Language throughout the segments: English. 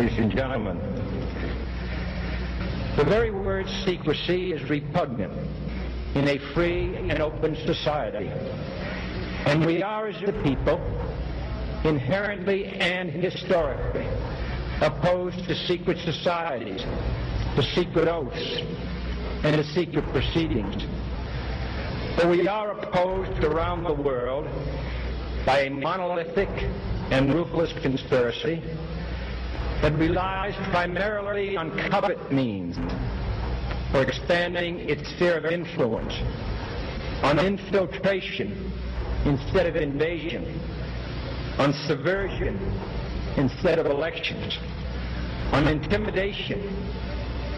ladies and gentlemen. The very word secrecy is repugnant in a free and open society. And we are, as a people, inherently and historically opposed to secret societies, to secret oaths, and to secret proceedings. But we are opposed around the world by a monolithic and ruthless conspiracy that relies primarily on covert means for expanding its sphere of influence, on infiltration instead of invasion, on subversion instead of elections, on intimidation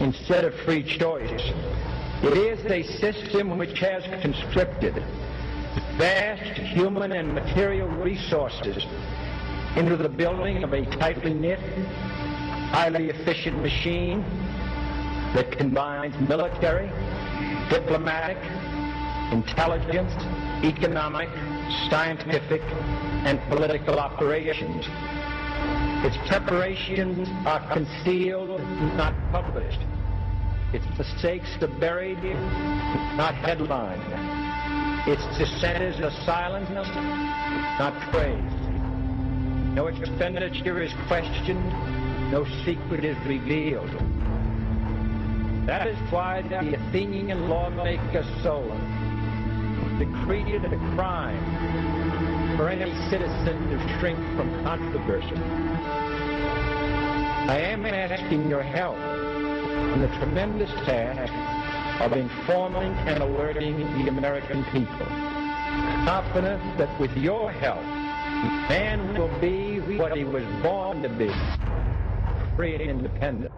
instead of free choice. It is a system which has conscripted vast human and material resources into the building of a tightly knit, highly efficient machine that combines military, diplomatic, intelligence, economic, scientific, and political operations. Its preparations are concealed, not published. Its mistakes are buried, not headlined. Its dissenters are silenced, not praised. No expenditure is questioned, no secret is revealed. That is why the Athenian lawmaker Solon decreed it a crime for any citizen to shrink from controversy. I am asking your help in the tremendous task of informing and alerting the American people. Confident that with your help, man will be what he was born to be, free and independent.